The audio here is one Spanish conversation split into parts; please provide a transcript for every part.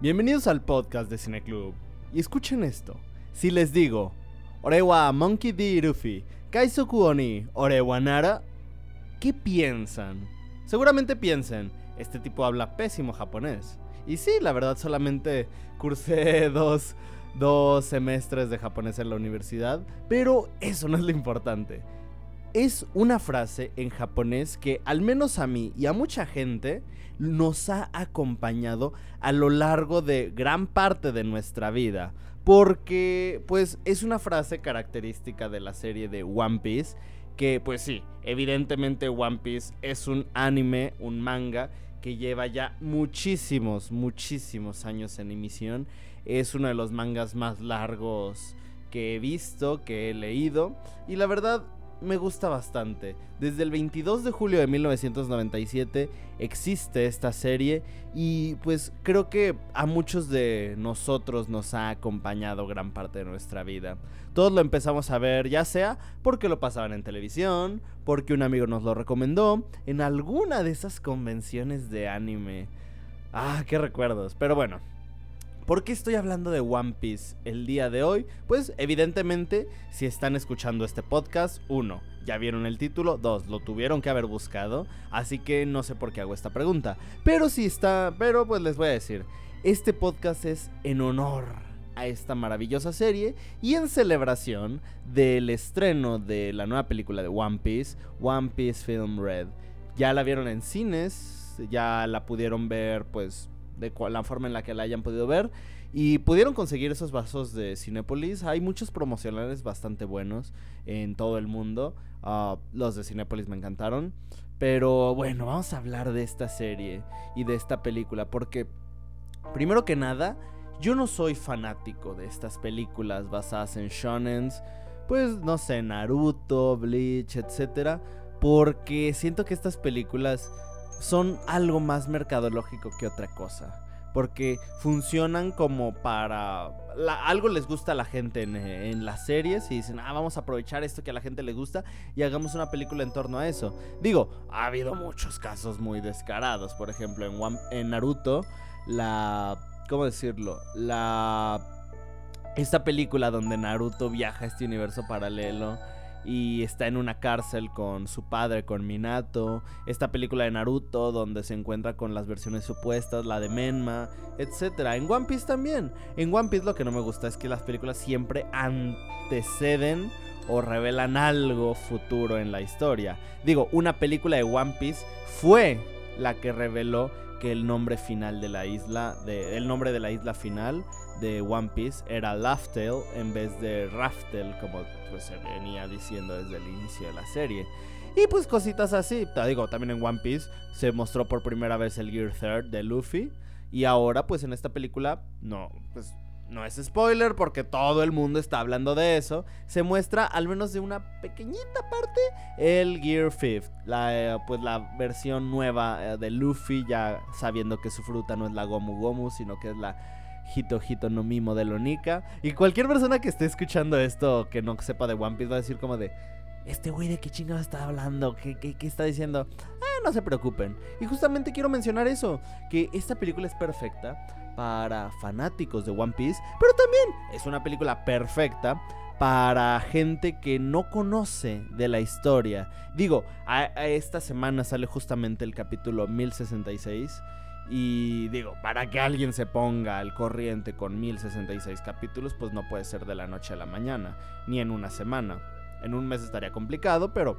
Bienvenidos al podcast de Cineclub. Y escuchen esto. Si les digo, Orewa Monkey D. Ruffy, Kaisoku Oni, Orewa Nara, ¿qué piensan? Seguramente piensen, este tipo habla pésimo japonés. Y sí, la verdad solamente cursé dos, dos semestres de japonés en la universidad, pero eso no es lo importante. Es una frase en japonés que al menos a mí y a mucha gente nos ha acompañado a lo largo de gran parte de nuestra vida. Porque pues es una frase característica de la serie de One Piece. Que pues sí, evidentemente One Piece es un anime, un manga que lleva ya muchísimos, muchísimos años en emisión. Es uno de los mangas más largos que he visto, que he leído. Y la verdad, me gusta bastante. Desde el 22 de julio de 1997 existe esta serie y pues creo que a muchos de nosotros nos ha acompañado gran parte de nuestra vida. Todos lo empezamos a ver ya sea porque lo pasaban en televisión, porque un amigo nos lo recomendó, en alguna de esas convenciones de anime. Ah, qué recuerdos. Pero bueno, ¿Por qué estoy hablando de One Piece el día de hoy? Pues evidentemente, si están escuchando este podcast, uno, ya vieron el título, dos, lo tuvieron que haber buscado, así que no sé por qué hago esta pregunta. Pero si está, pero pues les voy a decir, este podcast es en honor a esta maravillosa serie y en celebración del estreno de la nueva película de One Piece, One Piece Film Red. Ya la vieron en cines, ya la pudieron ver pues de la forma en la que la hayan podido ver. Y pudieron conseguir esos vasos de Cinepolis. Hay muchos promocionales bastante buenos en todo el mundo. Ah, los de Cinepolis me encantaron. Pero bueno, vamos a hablar de esta serie y de esta película. Porque, primero que nada, yo no soy fanático de estas películas basadas en shonens. Pues no sé, Naruto, Bleach, etc. Porque siento que estas películas son algo más mercadológico que otra cosa. Porque funcionan como para... algo les gusta a la gente en, las series y dicen, ah, vamos a aprovechar esto que a la gente le gusta y hagamos una película en torno a eso. Digo, ha habido muchos casos muy descarados. Por ejemplo, en, en Naruto, la... ¿Cómo decirlo? La... Esta película donde Naruto viaja a este universo paralelo y está en una cárcel con su padre, con Minato. Esta película de Naruto donde se encuentra con las versiones supuestas, la de Menma, etc. En One Piece también. En One Piece lo que no me gusta es que las películas siempre anteceden o revelan algo futuro en la historia. Digo, una película de One Piece fue la que reveló que el nombre final de la isla, de, el nombre de la isla final de One Piece era Laftel en vez de Raftel, como pues, se venía diciendo desde el inicio de la serie. Y pues cositas así. Digo, también en One Piece se mostró por primera vez el Gear Third de Luffy. Y ahora, pues en esta película, no, pues no es spoiler porque todo el mundo está hablando de eso. Se muestra al menos de una pequeñita parte el Gear Fifth, la, eh, pues la versión nueva eh, de Luffy, ya sabiendo que su fruta no es la Gomu Gomu, sino que es la Hito Hito no Mi modelo Nika. Y cualquier persona que esté escuchando esto que no sepa de One Piece va a decir como de, este güey de qué chingado está hablando, ¿Qué, qué, está diciendo. Ah, no se preocupen. Y justamente quiero mencionar eso, que esta película es perfecta para fanáticos de One Piece, pero también es una película perfecta para gente que no conoce de la historia. Digo, a esta semana sale justamente el capítulo 1066 y digo, para que alguien se ponga al corriente con 1066 capítulos, pues no puede ser de la noche a la mañana, ni en una semana. En un mes estaría complicado, pero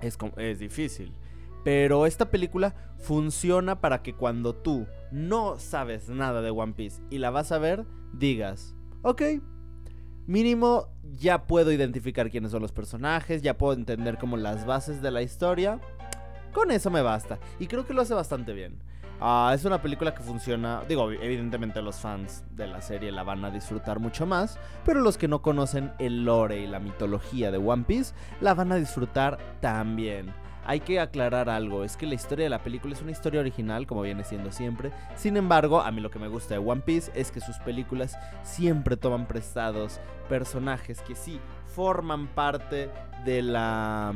es, es difícil. Pero esta película funciona para que cuando tú no sabes nada de One Piece y la vas a ver, digas, ok, mínimo ya puedo identificar quiénes son los personajes, ya puedo entender como las bases de la historia. Con eso me basta. Y creo que lo hace bastante bien. Ah, es una película que funciona, digo, evidentemente los fans de la serie la van a disfrutar mucho más, pero los que no conocen el lore y la mitología de One Piece la van a disfrutar también. Hay que aclarar algo, es que la historia de la película es una historia original, como viene siendo siempre. Sin embargo, a mí lo que me gusta de One Piece es que sus películas siempre toman prestados personajes que sí forman parte de la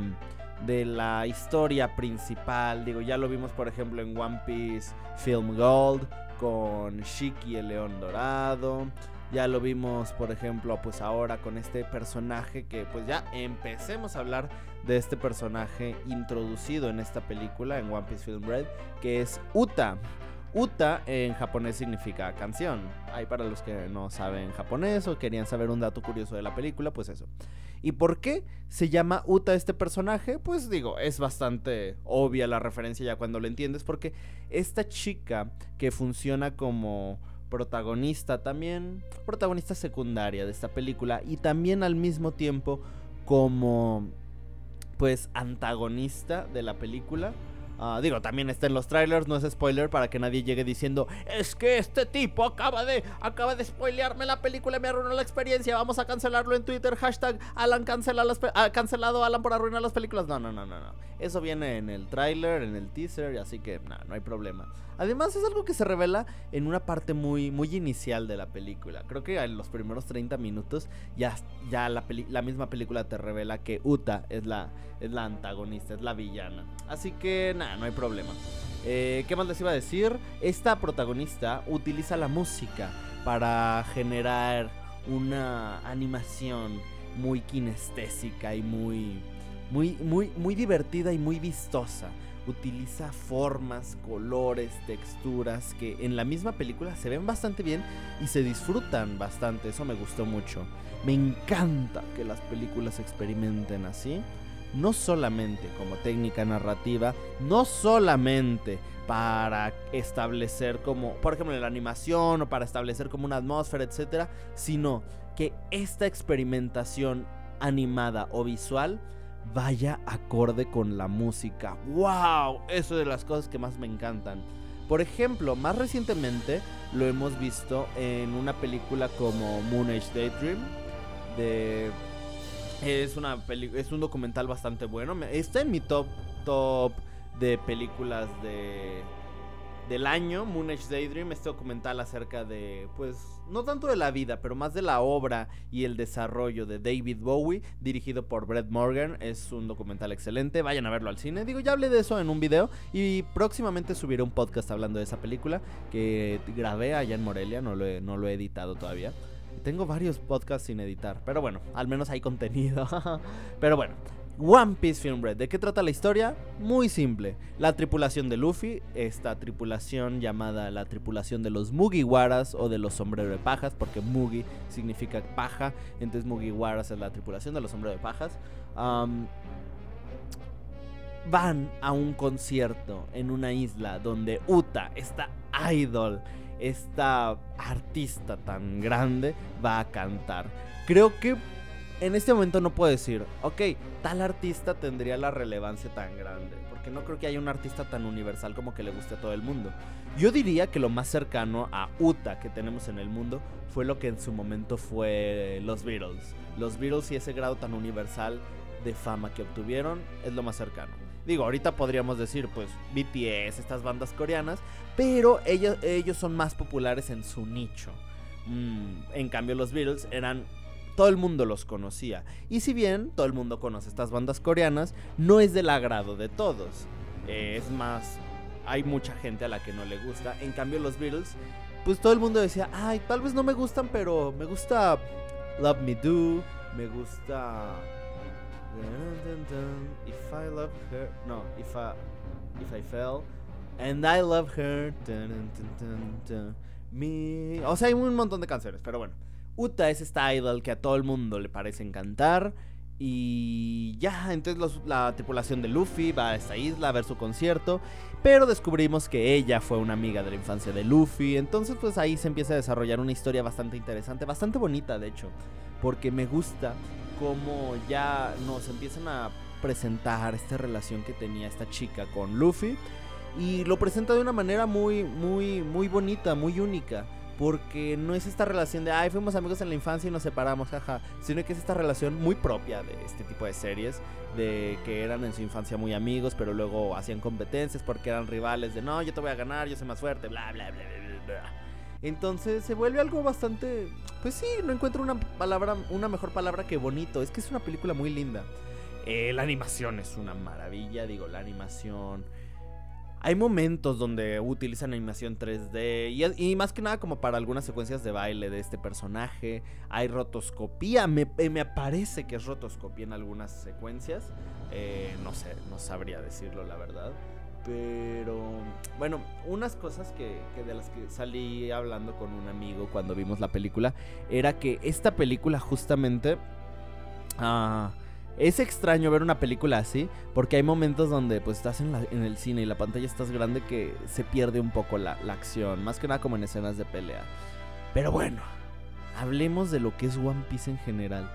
de la historia principal. Digo, ya lo vimos por ejemplo en One Piece Film Gold con Shiki el León Dorado. Ya lo vimos, por ejemplo, pues ahora con este personaje que pues ya empecemos a hablar de este personaje introducido en esta película, en One Piece Film Red, que es Uta. Uta en japonés significa canción. Ahí para los que no saben japonés o querían saber un dato curioso de la película, pues eso. ¿Y por qué se llama Uta este personaje? Pues digo, es bastante obvia la referencia ya cuando lo entiendes, porque esta chica que funciona como protagonista también, protagonista secundaria de esta película y también al mismo tiempo como pues antagonista de la película Ah, digo, también está en los trailers, no es spoiler para que nadie llegue diciendo, es que este tipo acaba de, acaba de spoilearme la película me arruinó la experiencia, vamos a cancelarlo en Twitter, hashtag Alan cancela las ah, cancelado Alan por arruinar las películas. No, no, no, no, no. Eso viene en el trailer, en el teaser, así que no, no hay problema. Además es algo que se revela en una parte muy, muy inicial de la película. Creo que en los primeros 30 minutos ya, ya la, la misma película te revela que Uta es la, es la antagonista, es la villana. Así que nada, no hay problema. Eh, ¿Qué más les iba a decir? Esta protagonista utiliza la música para generar una animación muy kinestésica y muy, muy, muy, muy divertida y muy vistosa utiliza formas, colores, texturas que en la misma película se ven bastante bien y se disfrutan bastante. Eso me gustó mucho. Me encanta que las películas experimenten así. No solamente como técnica narrativa, no solamente para establecer como, por ejemplo, la animación o para establecer como una atmósfera, etcétera, sino que esta experimentación animada o visual vaya acorde con la música. ¡Wow! Eso es de las cosas que más me encantan. Por ejemplo, más recientemente lo hemos visto en una película como Moon Age Daydream. De... Es, una es un documental bastante bueno. Está en mi top, top de películas de, del año, Moon Age Daydream, este documental acerca de, pues, no tanto de la vida, pero más de la obra y el desarrollo de David Bowie, dirigido por Brett Morgan. Es un documental excelente, vayan a verlo al cine. Digo, ya hablé de eso en un video y próximamente subiré un podcast hablando de esa película que grabé allá en Morelia, no lo no lo he editado todavía. Tengo varios podcasts sin editar, pero bueno, al menos hay contenido. pero bueno, One Piece Film Red. ¿De qué trata la historia? Muy simple. La tripulación de Luffy, esta tripulación llamada la tripulación de los Mugiwaras o de los sombreros de pajas, porque Mugi significa paja, entonces Mugiwaras es la tripulación de los sombreros de pajas. van a un concierto en una isla donde Uta, esta idol, esta artista tan grande, va a cantar. Creo que en este momento no puedo decir, ok, tal artista tendría la relevancia tan grande, porque no creo que haya un artista tan universal como que le guste a todo el mundo. Yo diría que lo más cercano a Uta que tenemos en el mundo fue lo que en su momento fue los Beatles. Los Beatles y ese grado tan universal de fama que obtuvieron es lo más cercano. Digo, ahorita podríamos decir, pues, BTS, estas bandas coreanas, pero ellos, ellos son más populares en su nicho. Mm, en cambio, los Beatles eran todo el mundo los conocía. Y si bien todo el mundo conoce estas bandas coreanas, no es del agrado de todos. Eh, es más, hay mucha gente a la que no le gusta. En cambio los Beatles, pues todo el mundo decía, ay, tal vez no me gustan, pero me gusta Love Me Do, me gusta... If I love her, no, if I, if I fell, and I love her, me, o sea, hay un montón de canciones, pero bueno. Uta es esta idol que a todo el mundo le parece encantar. Y ya, entonces la tripulación de Luffy va a esta isla a ver su concierto. Pero descubrimos que ella fue una amiga de la infancia de Luffy. Entonces pues ahí se empieza a desarrollar una historia bastante interesante, bastante bonita de hecho. Porque me gusta cómo ya nos empiezan a presentar esta relación que tenía esta chica con Luffy. Y lo presenta de una manera muy, muy, muy bonita, muy única. Porque no es esta relación de, ay, fuimos amigos en la infancia y nos separamos, jaja. Sino que es esta relación muy propia de este tipo de series. De que eran en su infancia muy amigos, pero luego hacían competencias porque eran rivales. De, no, yo te voy a ganar, yo soy más fuerte, bla, bla, bla, bla, bla. Entonces se vuelve algo bastante... Pues sí, no encuentro una palabra, una mejor palabra que bonito. Es que es una película muy linda. Eh, la animación es una maravilla, digo, la animación hay momentos donde utilizan animación 3D y, más que nada como para algunas secuencias de baile de este personaje. Hay rotoscopía, me, eh, me parece que es rotoscopía en algunas secuencias. Eh, no sé, no sabría decirlo la verdad. Pero bueno, unas cosas que, de las que salí hablando con un amigo cuando vimos la película era que esta película justamente... Ah, es extraño ver una película así, porque hay momentos donde pues estás en, el cine y la pantalla estás grande que se pierde un poco la, acción, más que nada como en escenas de pelea. Pero bueno, hablemos de lo que es One Piece en general.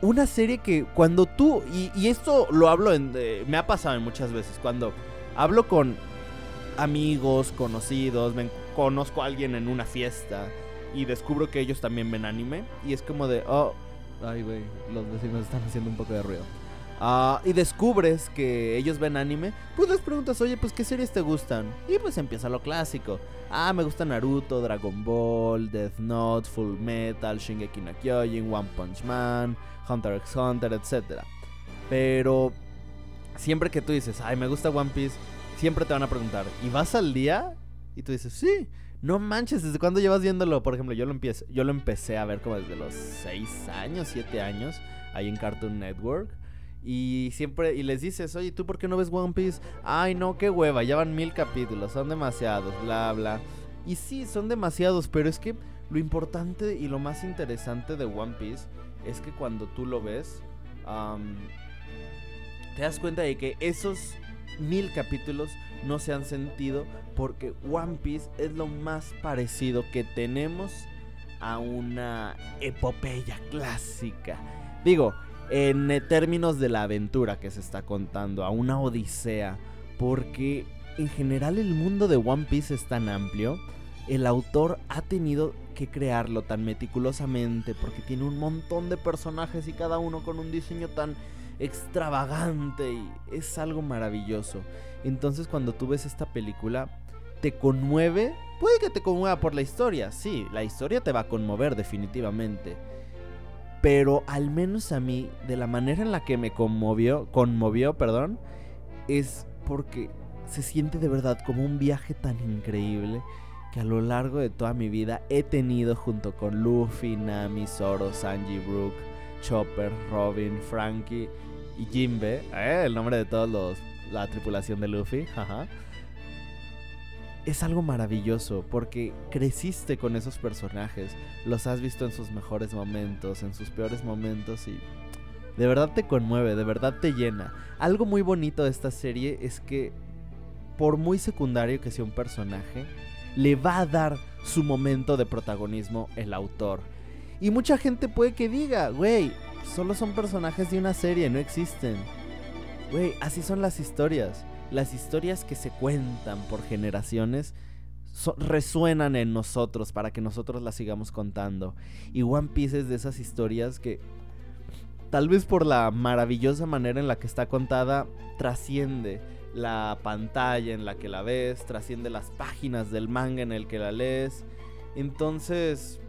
Una serie que cuando tú, y, esto lo hablo, en, me ha pasado en muchas veces, cuando hablo con amigos, conocidos, me conozco a alguien en una fiesta y descubro que ellos también ven anime, y es como de, oh, Ay, güey, los vecinos están haciendo un poco de ruido. Ah, y descubres que ellos ven anime, pues les preguntas, oye, pues qué series te gustan. Y pues empieza lo clásico. Ah, me gusta Naruto, Dragon Ball, Death Note, Full Metal, Shingeki no Kyojin, One Punch Man, Hunter x Hunter, etc. Pero siempre que tú dices, ay, me gusta One Piece, siempre te van a preguntar, ¿y vas al día? Y tú dices, sí. No manches, ¿desde cuándo llevas viéndolo? Por ejemplo, yo lo, empecé, yo lo empecé a ver como desde los 6 años, 7 años, ahí en Cartoon Network. Y siempre, y les dices, oye, ¿tú por qué no ves One Piece? Ay, no, qué hueva, ya van mil capítulos, son demasiados, bla, bla. Y sí, son demasiados, pero es que lo importante y lo más interesante de One Piece es que cuando tú lo ves, te das cuenta de que esos mil capítulos no se han sentido porque One Piece es lo más parecido que tenemos a una epopeya clásica. Digo, en términos de la aventura que se está contando, a una odisea, porque en general el mundo de One Piece es tan amplio, el autor ha tenido que crearlo tan meticulosamente porque tiene un montón de personajes y cada uno con un diseño tan extravagante y es algo maravilloso. Entonces cuando tú ves esta película, te conmueve. Puede que te conmueva por la historia, sí, la historia te va a conmover definitivamente. Pero al menos a mí, de la manera en la que me conmovió, conmovió, perdón, es porque se siente de verdad como un viaje tan increíble que a lo largo de toda mi vida he tenido junto con Luffy, Nami, Zoro, Sanji, Brook, Chopper, Robin, Frankie y Jimbe, ¿eh? el nombre de todos los la tripulación de Luffy, Es algo maravilloso porque creciste con esos personajes, los has visto en sus mejores momentos, en sus peores momentos y de verdad te conmueve, de verdad te llena. Algo muy bonito de esta serie es que por muy secundario que sea un personaje, le va a dar su momento de protagonismo el autor. Y mucha gente puede que diga, güey, solo son personajes de una serie, no existen. Güey, así son las historias. Las historias que se cuentan por generaciones resuenan en nosotros para que nosotros las sigamos contando. Y One Piece es de esas historias que tal vez por la maravillosa manera en la que está contada trasciende la pantalla en la que la ves, trasciende las páginas del manga en el que la lees. Entonces,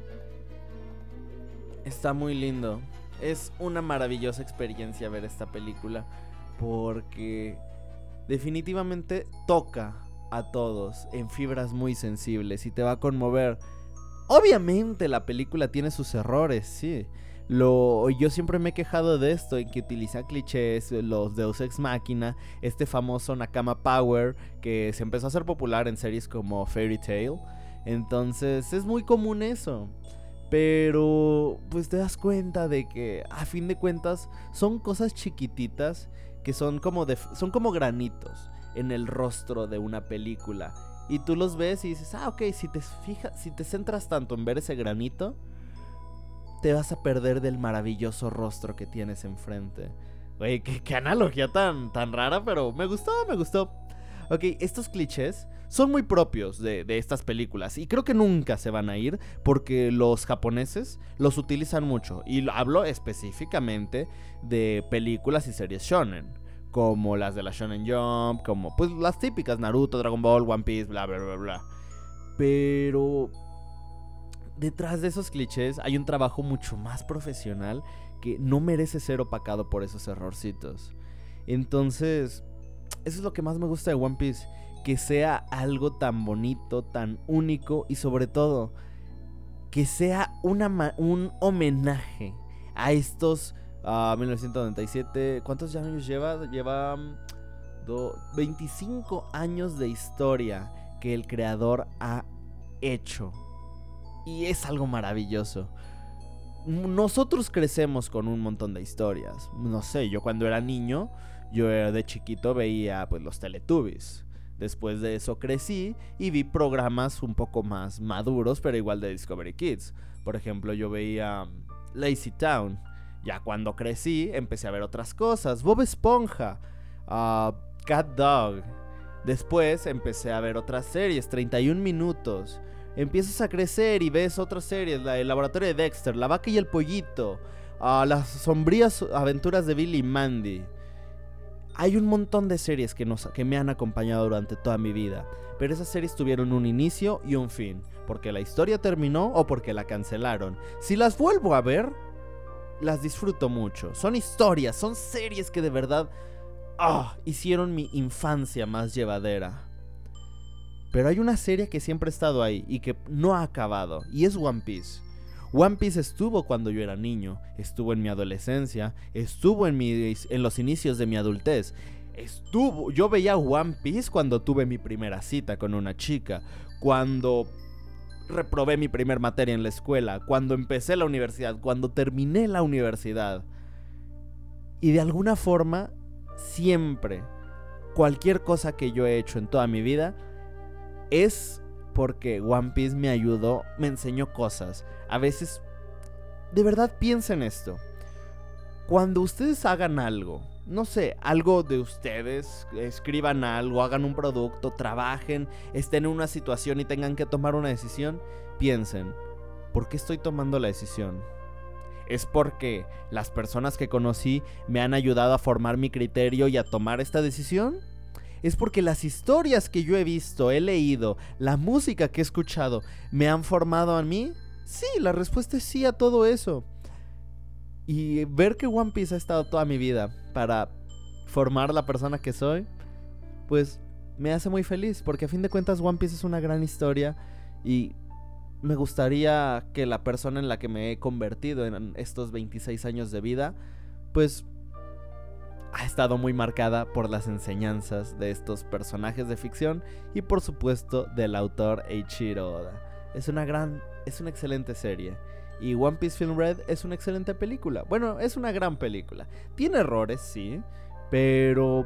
está muy lindo. Es una maravillosa experiencia ver esta película porque definitivamente toca a todos en fibras muy sensibles y te va a conmover. Obviamente la película tiene sus errores, sí. Lo, yo siempre me he quejado de esto, en que utiliza clichés, los Deus Ex Machina, este famoso Nakama Power que se empezó a hacer popular en series como Fairy Tail. Entonces es muy común eso. Pero pues te das cuenta de que a fin de cuentas son cosas chiquititas que son como, de, son como granitos en el rostro de una película. Y tú los ves y dices, ah, ok, si te fijas, si te centras tanto en ver ese granito, te vas a perder del maravilloso rostro que tienes enfrente. Oye, qué, analogía tan, tan rara, pero me gustó, me gustó. Ok, estos clichés son muy propios de, de, estas películas y creo que nunca se van a ir porque los japoneses los utilizan mucho. Y hablo específicamente de películas y series shonen como las de la Shonen Jump, como pues las típicas Naruto, Dragon Ball, One Piece, bla bla bla bla. Pero detrás de esos clichés hay un trabajo mucho más profesional que no merece ser opacado por esos errorcitos. Entonces, eso es lo que más me gusta de One Piece, que sea algo tan bonito, tan único y sobre todo que sea una un homenaje a estos 1997. ¿Cuántos años lleva? Lleva 25 mm, años de historia que el creador ha hecho. Y es algo maravilloso. Nosotros crecemos con un montón de historias. No sé, yo cuando era niño, yo de chiquito veía pues los Teletubbies. Después de eso crecí y vi programas un poco más maduros, pero igual de Discovery Kids. Por ejemplo, yo veía mm, Lazy Town. Ya cuando crecí, empecé a ver otras cosas. Bob Esponja, uh, Cat Dog. Después empecé a ver otras series, 31 minutos. Empiezas a crecer y ves otras series, el laboratorio de Dexter, La vaca y el pollito, uh, las sombrías aventuras de Billy y Mandy. Hay un montón de series que, nos, que me han acompañado durante toda mi vida, pero esas series tuvieron un inicio y un fin, porque la historia terminó o porque la cancelaron. Si las vuelvo a ver, las disfruto mucho. Son historias, son series que de verdad ah, hicieron mi infancia más llevadera. Pero hay una serie que siempre ha estado ahí y que no ha acabado, y es One Piece. One Piece estuvo cuando yo era niño, estuvo en mi adolescencia, estuvo en, los inicios de mi adultez. Estuvo, yo veía One Piece cuando tuve mi primera cita con una chica, cuando reprobé mi primer materia en la escuela, cuando empecé la universidad, cuando terminé la universidad. Y de alguna forma, siempre, cualquier cosa que yo he hecho en toda mi vida, es porque One Piece me ayudó, me enseñó cosas. A veces, de verdad piensen esto. Cuando ustedes hagan algo, no sé, algo de ustedes, escriban algo, hagan un producto, trabajen, estén en una situación y tengan que tomar una decisión, piensen, ¿por qué estoy tomando la decisión? ¿Es porque las personas que conocí me han ayudado a formar mi criterio y a tomar esta decisión? Es porque las historias que yo he visto, he leído, la música que he escuchado, me han formado a mí? Sí, la respuesta es sí a todo eso. Y ver que One Piece ha estado toda mi vida para formar la persona que soy, pues me hace muy feliz, porque a fin de cuentas One Piece es una gran historia y me gustaría que la persona en la que me he convertido en estos 26 años de vida, pues ha estado muy marcada por las enseñanzas de estos personajes de ficción y por supuesto del autor Eiichiro Oda. Es una gran, es una excelente serie. Y One Piece Film Red es una excelente película. Bueno, es una gran película. Tiene errores, sí, pero...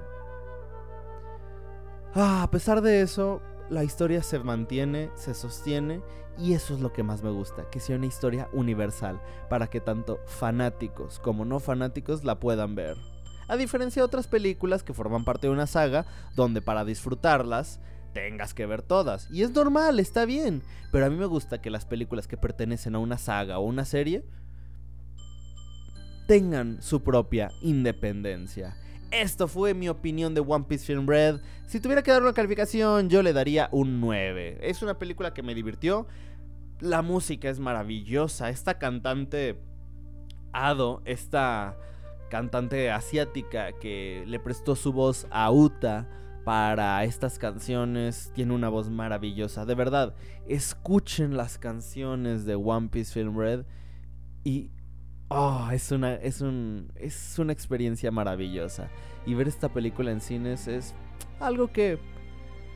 Ah, a pesar de eso, la historia se mantiene, se sostiene y eso es lo que más me gusta, que sea una historia universal para que tanto fanáticos como no fanáticos la puedan ver. A diferencia de otras películas que forman parte de una saga, donde para disfrutarlas tengas que ver todas. Y es normal, está bien. Pero a mí me gusta que las películas que pertenecen a una saga o una serie tengan su propia independencia. Esto fue mi opinión de One Piece Film Red. Si tuviera que dar una calificación, yo le daría un 9. Es una película que me divirtió. La música es maravillosa. Esta cantante Ado, esta cantante asiática que le prestó su voz a Uta para estas canciones. Tiene una voz maravillosa. De verdad, escuchen las canciones de One Piece Film Red y oh, es una es un es una experiencia maravillosa. Y ver esta película en cines es algo que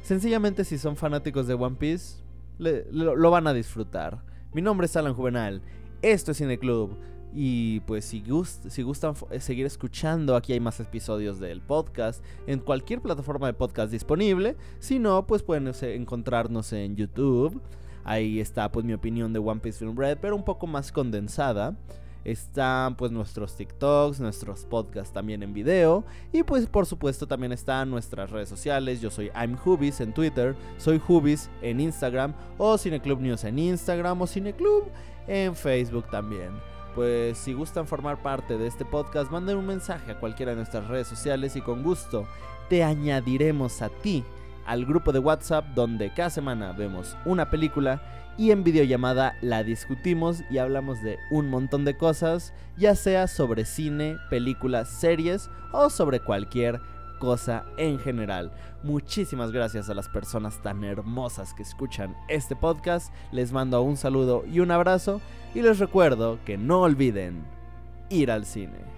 sencillamente si son fanáticos de One Piece lo, van a disfrutar. Mi nombre es Alan Juvenal. Esto es Cine Club. Y pues si, si gustan eh, seguir escuchando, aquí hay más episodios del podcast en cualquier plataforma de podcast disponible. Si no, pues pueden encontrarnos en YouTube. Ahí está pues mi opinión de One Piece Film Red, pero un poco más condensada. Están pues nuestros TikToks, nuestros podcasts también en video. Y pues por supuesto también están nuestras redes sociales. Yo soy I'm Hubis en Twitter, soy Hubis en Instagram o Cineclub News en Instagram o Cineclub en Facebook también pues si gustan formar parte de este podcast, manden un mensaje a cualquiera de nuestras redes sociales y con gusto te añadiremos a ti al grupo de WhatsApp donde cada semana vemos una película y en videollamada la discutimos y hablamos de un montón de cosas, ya sea sobre cine, películas, series o sobre cualquier cosa en general. Muchísimas gracias a las personas tan hermosas que escuchan este podcast. Les mando un saludo y un abrazo y les recuerdo que no olviden ir al cine.